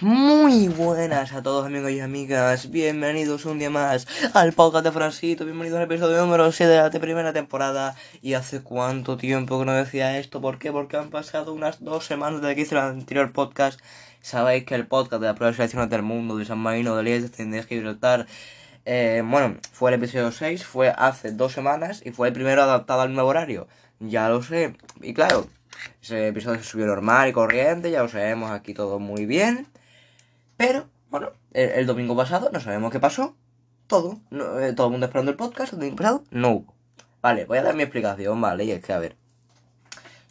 Muy buenas a todos amigos y amigas, bienvenidos un día más al podcast de Francito, bienvenidos al episodio número 7 de la primera temporada. Y hace cuánto tiempo que no decía esto, ¿por qué? Porque han pasado unas dos semanas desde que hice el anterior podcast. Sabéis que el podcast de las pruebas selecciones del mundo, de San Marino, de Liechtenstein, de Gibraltar eh, Bueno, fue el episodio 6, fue hace dos semanas y fue el primero adaptado al nuevo horario. Ya lo sé, y claro, ese episodio se subió normal y corriente, ya lo sabemos aquí todo muy bien pero, bueno, el, domingo pasado no sabemos qué pasó. Todo. Eh, todo el mundo esperando el podcast. El domingo pasado no hubo. Vale, voy a dar mi explicación, ¿vale? Y es que, a ver.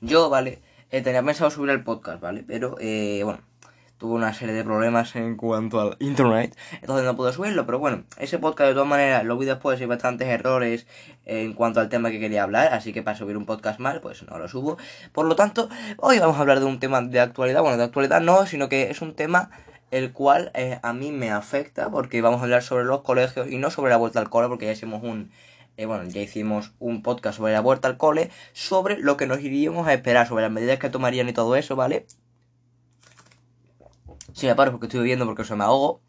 Yo, ¿vale? Eh, tenía pensado subir el podcast, ¿vale? Pero, eh, bueno, tuve una serie de problemas en cuanto al internet, entonces no pude subirlo, pero bueno, ese podcast de todas maneras lo vi después y bastantes errores en cuanto al tema que quería hablar, así que para subir un podcast mal, pues no lo subo. Por lo tanto, hoy vamos a hablar de un tema de actualidad, bueno, de actualidad no, sino que es un tema el cual eh, a mí me afecta porque vamos a hablar sobre los colegios y no sobre la vuelta al cole porque ya hicimos un eh, bueno ya hicimos un podcast sobre la vuelta al cole sobre lo que nos iríamos a esperar sobre las medidas que tomarían y todo eso vale si me paro porque estoy viendo porque se me ahogo.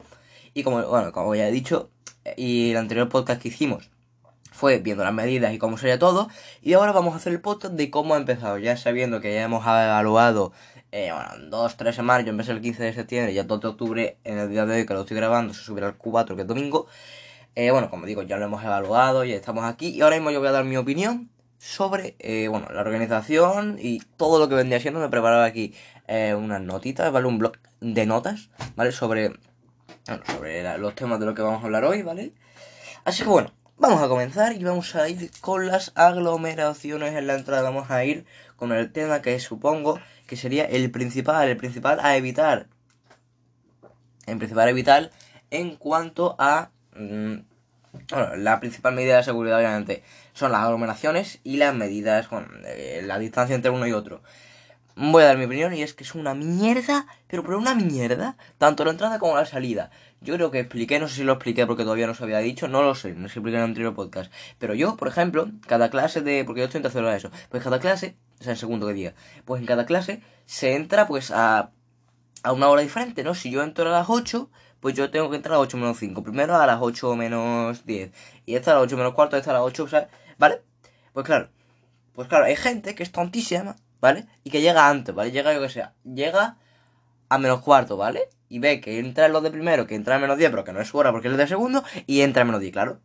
Y como bueno como ya he dicho eh, y el anterior podcast que hicimos fue viendo las medidas y cómo sería todo y ahora vamos a hacer el podcast de cómo ha empezado ya sabiendo que ya hemos evaluado eh, bueno, dos, tres semanas, yo empecé el 15 de septiembre, ya 2 de octubre, en el día de hoy que lo estoy grabando, se subirá el Q4, que es domingo. Eh, bueno, como digo, ya lo hemos evaluado, ya estamos aquí, y ahora mismo yo voy a dar mi opinión sobre, eh, bueno, la organización y todo lo que vendría siendo. Me he preparado aquí eh, unas notitas, ¿vale? Un blog de notas, ¿vale? Sobre, bueno, sobre los temas de lo que vamos a hablar hoy, ¿vale? Así que bueno, vamos a comenzar y vamos a ir con las aglomeraciones en la entrada. Vamos a ir con el tema que supongo que sería el principal, el principal a evitar. El principal a evitar en cuanto a... Mm, bueno, la principal medida de seguridad obviamente son las aglomeraciones y las medidas con eh, la distancia entre uno y otro. Voy a dar mi opinión y es que es una mierda, pero por una mierda, tanto la entrada como la salida. Yo creo que expliqué, no sé si lo expliqué porque todavía no se había dicho, no lo sé, no se expliqué en el anterior podcast. Pero yo, por ejemplo, cada clase de. Porque yo estoy en tercero de eso. Pues cada clase o sea, el segundo que diga. Pues en cada clase se entra pues a, a una hora diferente, ¿no? Si yo entro a las 8, pues yo tengo que entrar a las 8 menos 5. Primero a las 8 menos 10. Y esta a las 8 menos cuarto, esta a las 8, ¿sabes? ¿Vale? Pues claro. Pues claro, hay gente que es tontísima, ¿vale? Y que llega antes, ¿vale? Llega, yo que sea, llega a menos cuarto, ¿vale? Y ve que entra los de primero, que entra a menos 10, pero que no es su hora porque es el de segundo, y entra a menos 10, claro.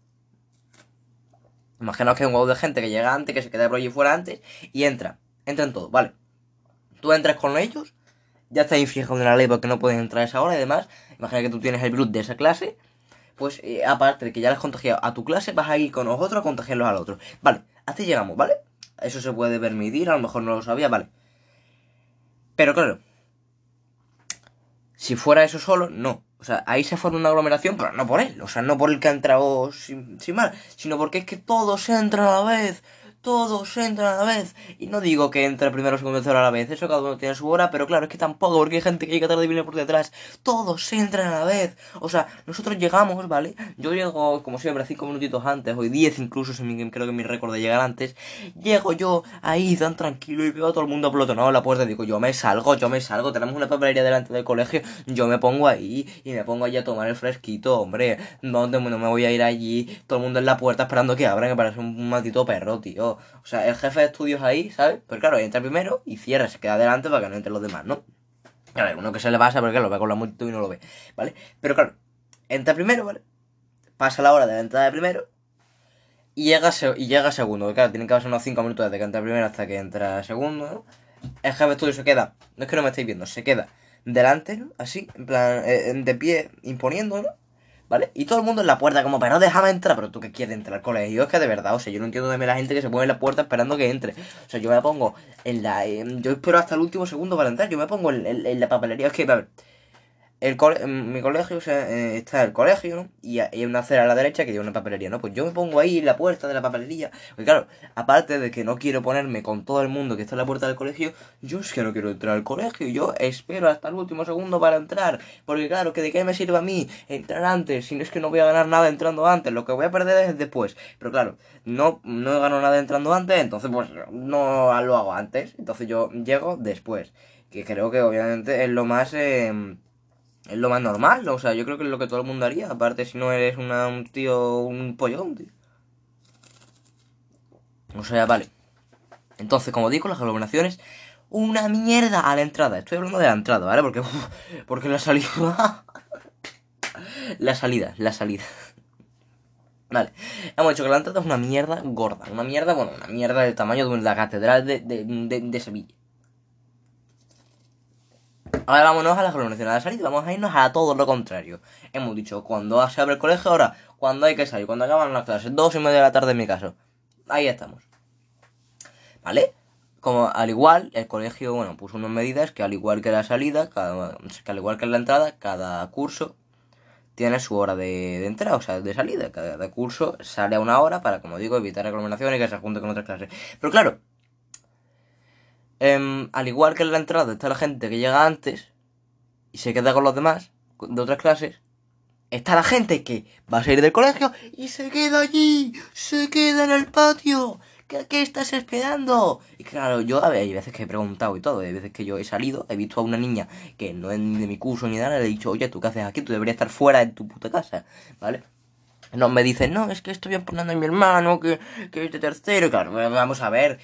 Imaginaos que hay un huevo de gente que llega antes, que se queda por allí fuera antes, y entra entran todos, ¿vale? Tú entras con ellos, ya está en la ley porque no pueden entrar a esa hora y demás. Imagina que tú tienes el virus de esa clase, pues eh, aparte de que ya les has contagiado a tu clase, vas a ir con nosotros a contagiarlos al otro. Vale, así llegamos, ¿vale? Eso se puede permitir, a lo mejor no lo sabía, vale. Pero claro, si fuera eso solo, no. O sea, ahí se forma una aglomeración, pero no por él. O sea, no por el que ha entrado sin, sin mal, sino porque es que todos entran a la vez todos entran a la vez. Y no digo que entre primero, segundo tercero a la vez, eso cada uno tiene su hora, pero claro, es que tampoco, porque hay gente que llega tarde y viene por detrás. Todos entran a la vez. O sea, nosotros llegamos, ¿vale? Yo llego, como siempre, cinco minutitos antes, hoy diez incluso, creo que mi récord de llegar antes. Llego yo ahí tan tranquilo y veo a todo el mundo aplotonado en la puerta. Digo, yo me salgo, yo me salgo. Tenemos una papelería delante del colegio. Yo me pongo ahí y me pongo allí a tomar el fresquito, hombre. No, no me voy a ir allí. Todo el mundo en la puerta esperando que abran, que parece un maldito perro, tío. O sea, el jefe de estudios ahí, ¿sabes? Pero claro, entra primero y cierra, se queda adelante para que no entren los demás, ¿no? A ver, uno que se le pasa porque lo ve con la multitud y no lo ve, ¿vale? Pero claro, entra primero, ¿vale? Pasa la hora de la entrada de primero y llega, y llega segundo. Claro, tienen que pasar unos 5 minutos desde que entra primero hasta que entra segundo, ¿no? El jefe de estudios se queda, no es que no me estéis viendo, se queda delante, ¿no? Así, en plan, eh, de pie, imponiendo, ¿no? ¿Vale? Y todo el mundo en la puerta, como, pero déjame entrar, pero tú que quieres entrar al colegio, es que de verdad, o sea, yo no entiendo mí la gente que se pone en la puerta esperando que entre. O sea, yo me pongo en la. yo espero hasta el último segundo para entrar, yo me pongo en, la papelería, es que, a ver el en mi colegio o sea, eh, está el colegio, ¿no? Y hay una acera a la derecha que tiene una papelería, ¿no? Pues yo me pongo ahí en la puerta de la papelería. Porque claro, aparte de que no quiero ponerme con todo el mundo que está en la puerta del colegio, yo es que no quiero entrar al colegio. Yo espero hasta el último segundo para entrar. Porque claro, que de qué me sirve a mí entrar antes, si no es que no voy a ganar nada entrando antes. Lo que voy a perder es después. Pero claro, no, no gano nada entrando antes, entonces pues no lo hago antes. Entonces yo llego después. Que creo que obviamente es lo más... Eh, Es lo más normal, o sea, yo creo que es lo que todo el mundo haría. Aparte, si no eres una, un tío, un pollón, tío. O sea, vale. Entonces, como digo, las aglomeraciones, una mierda a la entrada. Estoy hablando de la entrada, ¿vale? Porque, porque la salida. la salida, la salida. Vale, hemos dicho que la entrada es una mierda gorda. Una mierda, bueno, una mierda del tamaño de la catedral de, de, de, Sevilla. Ahora vámonos a la aglomeración de la salida. Vamos a irnos a todo lo contrario. Hemos dicho cuando se abre el colegio, ahora, cuando hay que salir, cuando acaban las clases, dos y media de la tarde en mi caso. Ahí estamos. ¿Vale? Como al igual, el colegio, bueno, puso unas medidas que al igual que la salida, cada, que al igual que la entrada, cada curso tiene su hora de, entrada, o sea, de salida. Cada, curso sale a una hora para, como digo, evitar aglomeraciones y que se junte con otras clases. Pero claro, em, al igual que en la entrada está la gente que llega antes y se queda con los demás de otras clases, está la gente que va a salir del colegio y se queda allí, se queda en el patio. ¿Qué, estás esperando? Y claro, yo a ver, hay veces que he preguntado y todo, hay veces que yo he salido, he visto a una niña que no es ni de mi curso ni nada, le he dicho, oye, ¿tú qué haces aquí? Tú deberías estar fuera de tu puta casa, ¿vale? No, me dicen, no, es que estoy poniendo a mi hermano, que, que es de tercero, claro, vamos a ver,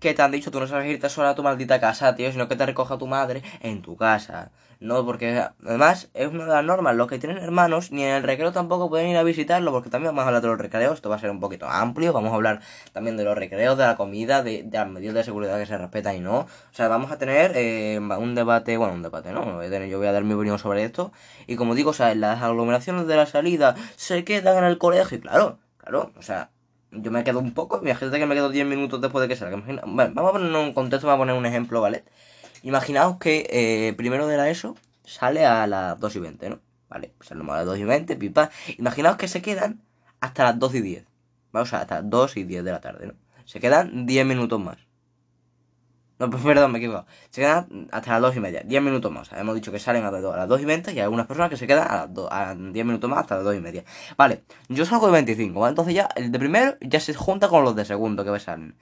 ¿qué te han dicho? Tú no sabes irte sola a tu maldita casa, tío, sino que te recoja tu madre en tu casa. No, porque además es una de las normas. Los que tienen hermanos ni en el recreo tampoco pueden ir a visitarlo, porque también vamos a hablar de los recreos. Esto va a ser un poquito amplio. Vamos a hablar también de los recreos, de la comida, de, las medidas de seguridad que se respetan y no. O sea, vamos a tener eh, un debate, bueno, un debate, ¿no? Yo voy a dar mi opinión sobre esto. Y como digo, o sea, las aglomeraciones de la salida se quedan en el colegio. Y claro, claro, o sea, yo me quedo un poco, imagínate que me quedo 10 minutos después de que salga. Bueno, vamos a poner un contexto, vamos a poner un ejemplo, ¿vale? Imaginaos que eh, primero de la ESO sale a las 2 y 20, ¿no? Vale, salimos a las 2 y 20, pipa. Imaginaos que se quedan hasta las 2 y 10. Vamos a hasta las 2 y 10 de la tarde, ¿no? Se quedan 10 minutos más. No, perdón, me he equivocado. Se quedan hasta las 2 y media, 10 minutos más. Hemos dicho que salen a, las 2 y 20 y hay algunas personas que se quedan a, las 2, a 10 minutos más hasta las 2 y media. Vale, yo salgo de 25, ¿vale? Entonces ya el de primero ya se junta con los de segundo que salen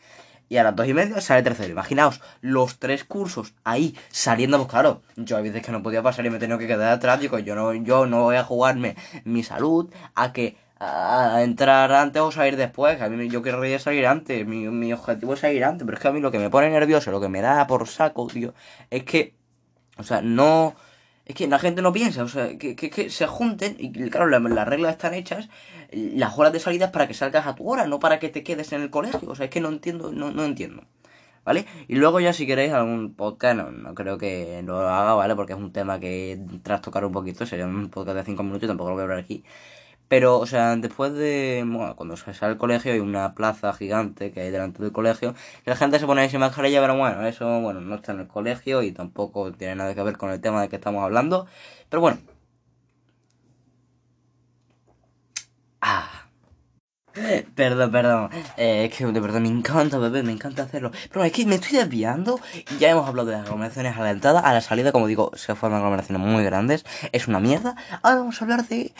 y a las dos y media sale tercero. Imaginaos, los tres cursos ahí saliendo, pues claro, yo hay veces que no podía pasar y me he tenido que quedar atrás, digo, yo no, yo no voy a jugarme mi salud a que a entrar antes o salir después. A mí yo querría salir antes, mi, mi objetivo es salir antes, pero es que a mí lo que me pone nervioso, lo que me da por saco, tío, es que, o sea, no es que la gente no piensa, o sea, que, que, se junten y claro, las, reglas están hechas, las horas de salida es para que salgas a tu hora, no para que te quedes en el colegio, o sea, es que no entiendo, no, no entiendo. ¿Vale? Y luego ya si queréis algún podcast, no, no creo que lo haga, ¿vale? Porque es un tema que tras tocar un poquito, sería un podcast de 5 minutos y tampoco lo voy a hablar aquí. Pero, o sea, después de. Bueno, cuando se sale al colegio hay una plaza gigante que hay delante del colegio. Que la gente se pone ahí sin mascarilla, pero bueno, eso, bueno, no está en el colegio y tampoco tiene nada que ver con el tema de que estamos hablando. Pero bueno. Ah. Perdón, perdón. Eh, es que de verdad me encanta, bebé, me encanta hacerlo. Pero es que me estoy desviando. Y ya hemos hablado de las aglomeraciones a la entrada. A la salida, como digo, se forman aglomeraciones muy grandes. Es una mierda. Ahora vamos a hablar de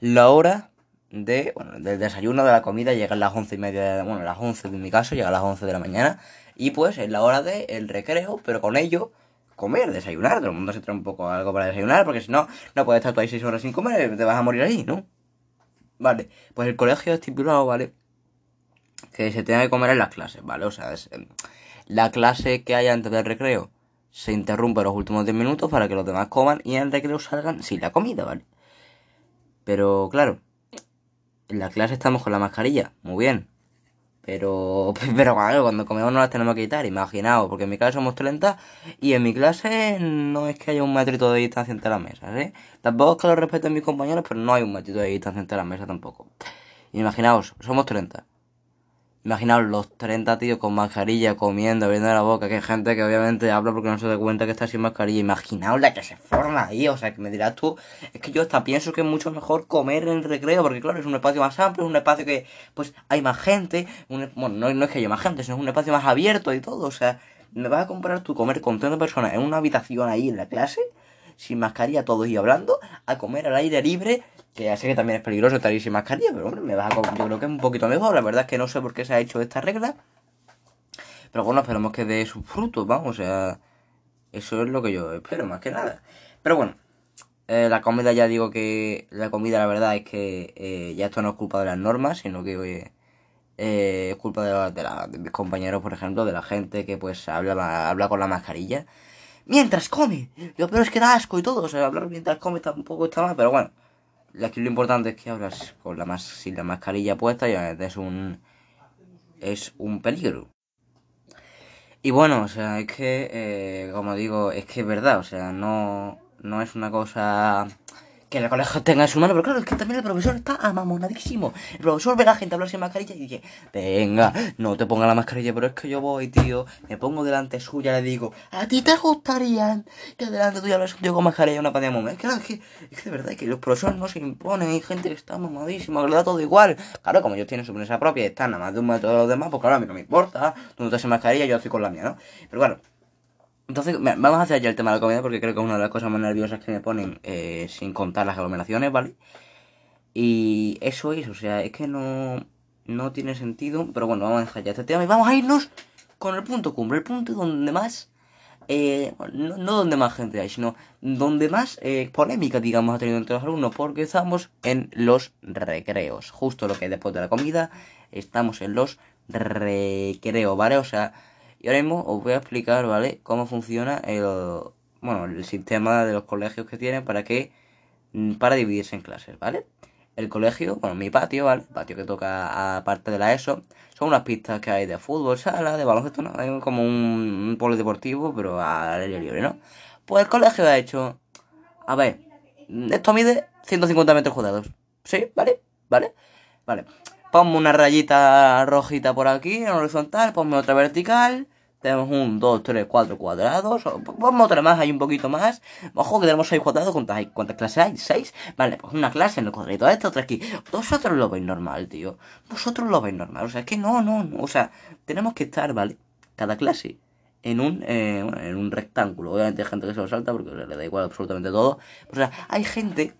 la hora de, bueno, del desayuno, de la comida, llega a las once y media, de, bueno, las once en mi caso, llega a las once de la mañana, y pues es la hora del recreo, pero con ello comer, desayunar, todo el mundo se trae un poco algo para desayunar, porque si no, no puedes estar tú ahí seis horas sin comer, te vas a morir ahí, ¿no? Vale, pues el colegio estipulado, ¿vale? Que se tiene que comer en las clases, ¿vale? O sea, es, em, la clase que hay antes del recreo se interrumpe los últimos 10 minutos para que los demás coman y en el recreo salgan sin la comida, ¿vale? Pero claro, en la clase estamos con la mascarilla, muy bien. Pero, pero claro, cuando comemos no las tenemos que quitar, imaginaos, porque en mi clase somos 30 y en mi clase no es que haya un metrito de distancia entre las mesas, ¿eh? Tampoco es que lo respeten mis compañeros, pero no hay un metrito de distancia entre las mesas tampoco. Imaginaos, somos 30. Imaginaos los 30 tíos con mascarilla, comiendo, abriendo la boca, que hay gente que obviamente habla porque no se da cuenta que está sin mascarilla. Imaginaos la que se forma ahí, o sea, que me dirás tú, es que yo hasta pienso que es mucho mejor comer en el recreo, porque claro, es un espacio más amplio, es un espacio que, pues, hay más gente, bueno, no, no es que haya más gente, sino es un espacio más abierto y todo, o sea, ¿me vas a comprar tú comer con 30 personas en una habitación ahí en la clase? Sin mascarilla todos y hablando, a comer al aire libre, que ya sé que también es peligroso estar ahí sin mascarilla, pero hombre, me vas a yo creo que es un poquito mejor, la verdad es que no sé por qué se ha hecho esta regla, pero bueno, esperamos que dé sus frutos, vamos, o sea, eso es lo que yo espero, más que nada. Pero bueno, Eh, la comida ya digo que la comida la verdad es que eh, ya esto no es culpa de las normas, sino que eh, es culpa de, de, mis compañeros, por ejemplo, de la gente que pues habla, habla con la mascarilla mientras come. Lo peor es que da asco y todo, o sea, hablar mientras come tampoco está mal, pero bueno. Aquí lo importante es que hablas con la más sin la mascarilla puesta y es un es un peligro. Y bueno, o sea, es que, eh, como digo, es que es verdad, o sea, no, no es una cosa que el colegio tenga su mano, pero claro, es que también el profesor está amamonadísimo. El profesor ve a la gente hablar sin mascarilla y dice, venga, no te ponga la mascarilla, pero es que yo voy, tío, me pongo delante suya, le digo, ¿a ti te gustaría que delante tuya hablas yo con mascarilla una pandemia? Es que, es que, es que de verdad, es que los profesores no se imponen, hay gente que está mamadísima, que le da todo igual. Claro, como ellos tienen su presa propia y están nada más de un de los demás, pues claro, a mí no me importa, tú no te haces mascarilla, yo estoy con la mía, ¿no? Pero claro, entonces, vamos a hacer ya el tema de la comida porque creo que es una de las cosas más nerviosas que me ponen eh, sin contar las aglomeraciones, ¿vale? Y eso es, o sea, es que no, no tiene sentido, pero bueno, vamos a dejar ya este tema y vamos a irnos con el punto cumbre, el punto donde más, eh, no, donde más gente hay, sino donde más eh, polémica, digamos, ha tenido entre los alumnos, porque estamos en los recreos, justo lo que después de la comida, estamos en los recreos, ¿vale? O sea y ahora mismo os voy a explicar, ¿vale? Cómo funciona el, bueno, el sistema de los colegios que tienen para que mm, para dividirse en clases, ¿vale? El colegio, bueno, mi patio, ¿vale? El patio que toca aparte de la ESO, son unas pistas que hay de fútbol, sala, de baloncesto, ¿no? Hay como un, un polideportivo, pero al aire libre, ¿no? Pues el colegio ha hecho, a ver, esto mide 150 metros cuadrados, ¿sí? ¿Vale? ¿Vale? Vale. Ponme una rayita rojita por aquí, en horizontal, ponme otra vertical. Tenemos un, dos, tres, cuatro cuadrados. Ponme otra más, hay un poquito más. Ojo que tenemos seis cuadrados. ¿Cuántas, hay? ¿Cuántas clases hay? ¿Seis? Vale, pues una clase en el cuadrito este, otra aquí. Vosotros lo veis normal, tío. Vosotros lo veis normal. O sea, es que no, no, no. O sea, tenemos que estar, ¿vale? Cada clase en un, eh, bueno, en un rectángulo. Obviamente hay gente que se lo salta porque le da igual absolutamente todo. O sea, hay gente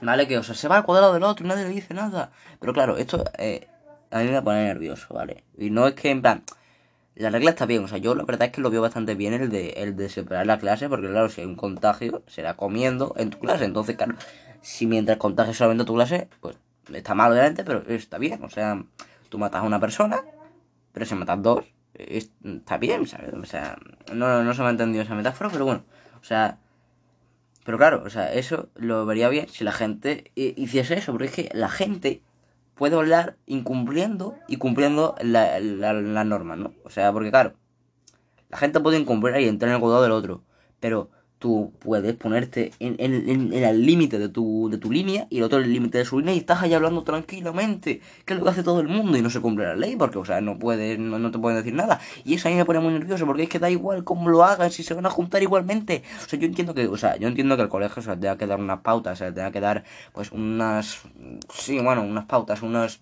¿Vale? Que, o sea, se va al cuadrado del otro y nadie le dice nada. Pero claro, esto eh, a mí me pone nervioso, ¿vale? Y no es que, en plan, la regla está bien. O sea, yo la verdad es que lo veo bastante bien el de, el de separar la clase, porque claro, si hay un contagio, será comiendo en tu clase. Entonces, claro, si mientras contagias solamente tu clase, pues está mal, obviamente, pero está bien. O sea, tú matas a una persona, pero si matas dos, está bien, ¿sabes? O sea, no, no se me ha entendido esa metáfora, pero bueno, o sea pero claro, o sea, eso lo vería bien si la gente hiciese eso, porque es que la gente puede hablar incumpliendo y cumpliendo la, la, norma, ¿no? O sea, porque claro, la gente puede incumplir y entrar en el cuidado del otro, pero tú puedes ponerte en, en, el límite de tu, de tu línea y el otro en el límite de su línea y estás allá hablando tranquilamente, que es lo que hace todo el mundo y no se cumple la ley porque, o sea, no puedes, no, te pueden decir nada. Y eso a mí me pone muy nervioso porque es que da igual cómo lo hagan, si se van a juntar igualmente. O sea, yo entiendo que, o sea, yo entiendo que el colegio se tenga que dar unas pautas, se tenga que dar, pues, unas, sí, bueno, unas pautas, unas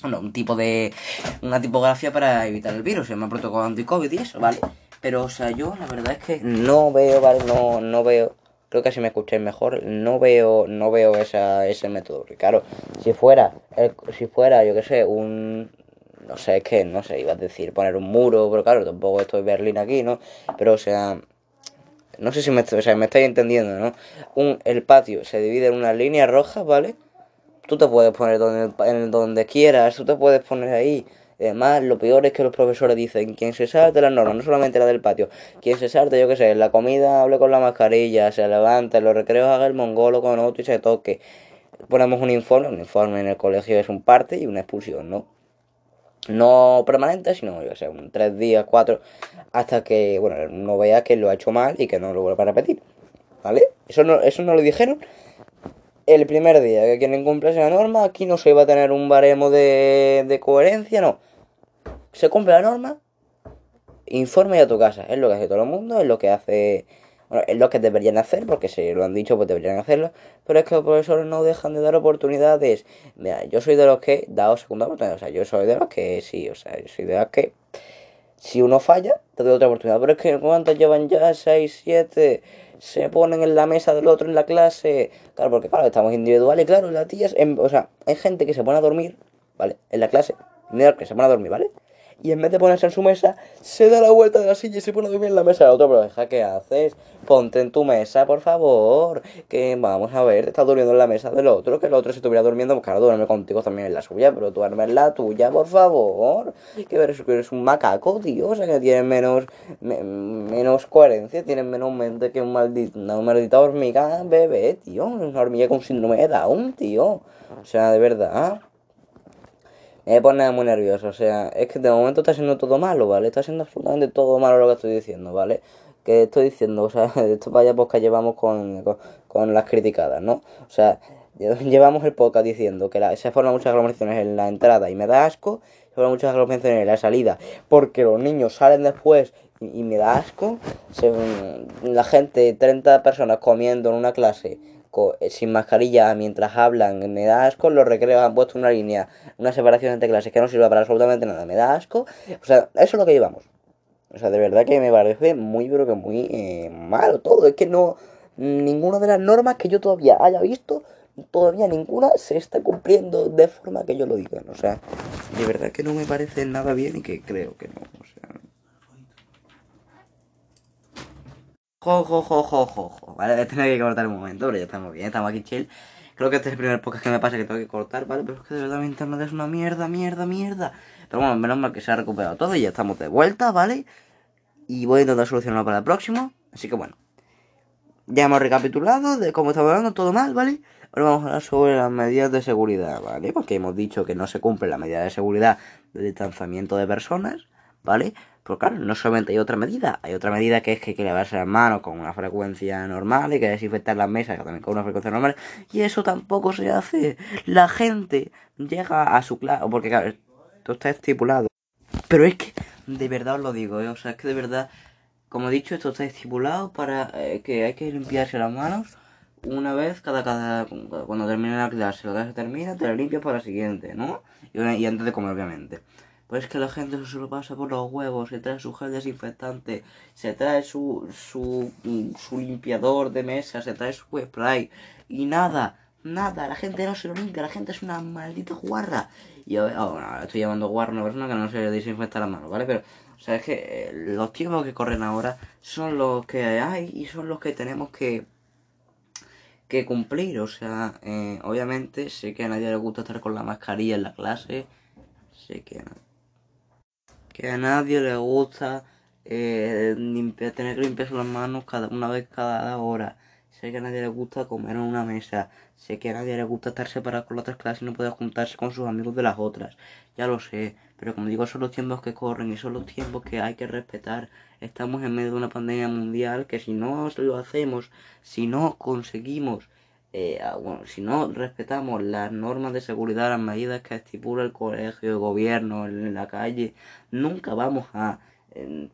bueno, un tipo de una tipografía para evitar el virus, se llama protocolo anti-COVID y eso, ¿vale? Pero, o sea, yo la verdad es que no veo, ¿vale? No, no veo. Creo que si me escucháis mejor, no veo, no veo esa, ese método. Claro, si fuera, si fuera, yo qué sé, un, no sé, es no sé, iba a decir poner un muro, pero claro, tampoco estoy Berlín aquí, ¿no? Pero, o sea, no sé si me, o sea, me estáis entendiendo, ¿no? Un, el patio se divide en unas líneas rojas, ¿vale? Tú te puedes poner donde, en donde quieras, tú te puedes poner ahí. Además, lo peor es que los profesores dicen, quien se salte las normas, no solamente la del patio, quien se salte, yo qué sé, la comida hable con la mascarilla, se levante, los recreos haga el mongolo con otro y se toque. Ponemos un informe, un informe en el colegio es un parte y una expulsión, ¿no? No permanente, sino, yo sé, un tres días, cuatro, hasta que, bueno, no vea que lo ha hecho mal y que no lo vuelva a repetir, ¿vale? Eso no, eso no lo dijeron el primer día que quien incumple la norma, aquí no se iba a tener un baremo de, de coherencia, no se cumple la norma, informe a tu casa. Es lo que hace todo el mundo, es lo que hace. Bueno, es lo que deberían hacer, porque si lo han dicho, pues deberían hacerlo. Pero es que los profesores no dejan de dar oportunidades. Mira, yo soy de los que dado segunda oportunidad. O sea, yo soy de los que sí, o sea, yo soy de los que. Si uno falla, te doy otra oportunidad. Pero es que ¿cuántos llevan ya? 6, 7. Se ponen en la mesa del otro en la clase. Claro, porque claro, estamos individuales. Claro, las tías. o sea, hay gente que se pone a dormir, ¿vale? En la clase. Que se pone a dormir, ¿vale? Y en vez de ponerse en su mesa, se da la vuelta de la silla y se pone a dormir en la mesa del otro. Pero deja, ¿qué haces? Ponte en tu mesa, por favor. Que vamos a ver, estás durmiendo en la mesa del otro, que el otro si estuviera durmiendo, pues claro, duerme contigo también en la suya, pero tú duerme en la tuya, por favor. Que eres, eres un macaco, tío, o sea que tienes menos, menos coherencia, tienes menos mente que un maldito, una maldita hormiga bebé, tío. Una hormiga con síndrome de Down, tío. O sea, de verdad me pone muy nervioso. O sea, es que de momento está siendo todo malo, ¿vale? Está siendo absolutamente todo malo lo que estoy diciendo, ¿vale? Que estoy diciendo, o sea, esto vaya que llevamos con, con, las criticadas, ¿no? O sea, llevamos el podcast diciendo que se forman muchas aglomeraciones en la entrada y me da asco, se forman muchas aglomeraciones en la salida porque los niños salen después y, me da asco. la gente, 30 personas comiendo en una clase eh, sin mascarilla mientras hablan, me da asco, los recreos han puesto una línea, una separación entre clases que no sirve para absolutamente nada, me da asco, o sea, eso es lo que llevamos. O sea, de verdad que me parece muy, pero que muy eh, malo todo, es que no, ninguna de las normas que yo todavía haya visto, todavía ninguna se está cumpliendo de forma que yo lo diga, o sea, de verdad que no me parece nada bien y que creo que no, o sea... Jo, jo, jo, jo, jo. Vale, voy a tener que cortar un momento, pero ya estamos bien, estamos aquí chill. Creo que este es el primer podcast que me pasa que tengo que cortar, ¿vale? Pero es que de verdad mi internet es una mierda, mierda, mierda. Pero bueno, menos mal que se ha recuperado todo y ya estamos de vuelta, ¿vale? Y voy a intentar solucionarlo para el próximo. Así que bueno. Ya hemos recapitulado de cómo estamos hablando, todo mal, ¿vale? Ahora vamos a hablar sobre las medidas de seguridad, ¿vale? Porque hemos dicho que no se cumple la medida de seguridad de distanciamiento de personas, ¿vale? Pues claro, no solamente hay otra medida, hay otra medida que es que hay que lavarse las manos con una frecuencia normal, y que desinfectar las mesas también con una frecuencia normal, y eso tampoco se hace. La gente llega a su clase, porque claro, esto está estipulado. Pero es que, de verdad os lo digo, ¿eh? o sea, es que de verdad, como he dicho, esto está estipulado para eh, que hay que limpiarse las manos una vez cada, cada cuando termine la clase, la clase termina, te la limpias para la siguiente, ¿no? y antes de comer, obviamente. Pues es que la gente se lo pasa por los huevos, se trae su gel desinfectante, se trae su, su, su limpiador de mesa, se trae su spray y nada, nada, la gente no se lo limpia, la gente es una maldita guarra. Y oh, no, estoy llamando guarra una persona que no se desinfecta las manos, ¿vale? Pero, o sea, es que eh, los tiempos que corren ahora son los que hay y son los que tenemos que que cumplir, o sea, eh, obviamente sé que a nadie le gusta estar con la mascarilla en la clase, sé que que a nadie le gusta eh, tener que limpiarse las manos cada una vez cada hora. Sé que a nadie le gusta comer en una mesa. Sé que a nadie le gusta estar separado con las otras clases y no poder juntarse con sus amigos de las otras. Ya lo sé. Pero como digo, son los tiempos que corren y son los tiempos que hay que respetar. Estamos en medio de una pandemia mundial que si no lo hacemos, si no conseguimos eh, ah, bueno, si no respetamos las normas de seguridad, las medidas que estipula el colegio, el gobierno, en la calle, nunca vamos a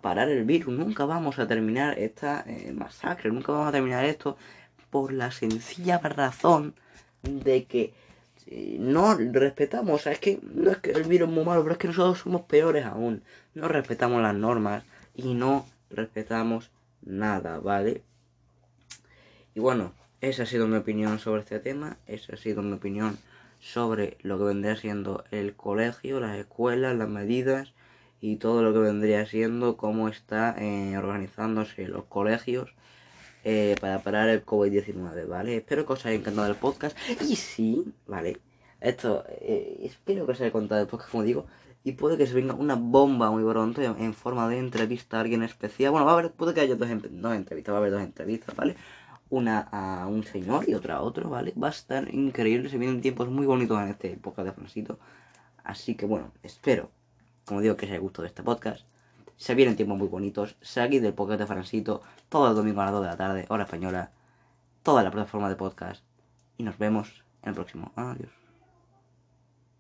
parar el virus, nunca vamos a terminar esta eh, masacre, nunca vamos a terminar esto por la sencilla razón de que eh, no respetamos, es que no es que el virus es muy malo, pero es que nosotros somos peores aún, no respetamos las normas y no respetamos nada, ¿vale? Y bueno, esa ha sido mi opinión sobre este tema, esa ha sido mi opinión sobre lo que vendría siendo el colegio, las escuelas, las medidas y todo lo que vendría siendo cómo está eh, organizándose los colegios eh, para parar el COVID-19, ¿vale? Espero que os haya encantado el podcast y sí, ¿vale? Esto, eh, espero que os haya contado el podcast, como digo, y puede que se venga una bomba muy pronto en forma de entrevista a alguien especial. Bueno, va a haber, puede que haya dos, dos entrevistas, va a haber dos entrevistas, ¿vale? Una a un señor y otra a otro, ¿vale? Va a estar increíble, se vienen tiempos muy bonitos en este podcast de Francito. Así que bueno, espero, como digo, que os haya gustado este podcast. Se vienen tiempos muy bonitos. Seguid del podcast de Francito todo el domingo a las 2 de la tarde, hora española. Toda la plataforma de podcast. Y nos vemos en el próximo. Adiós.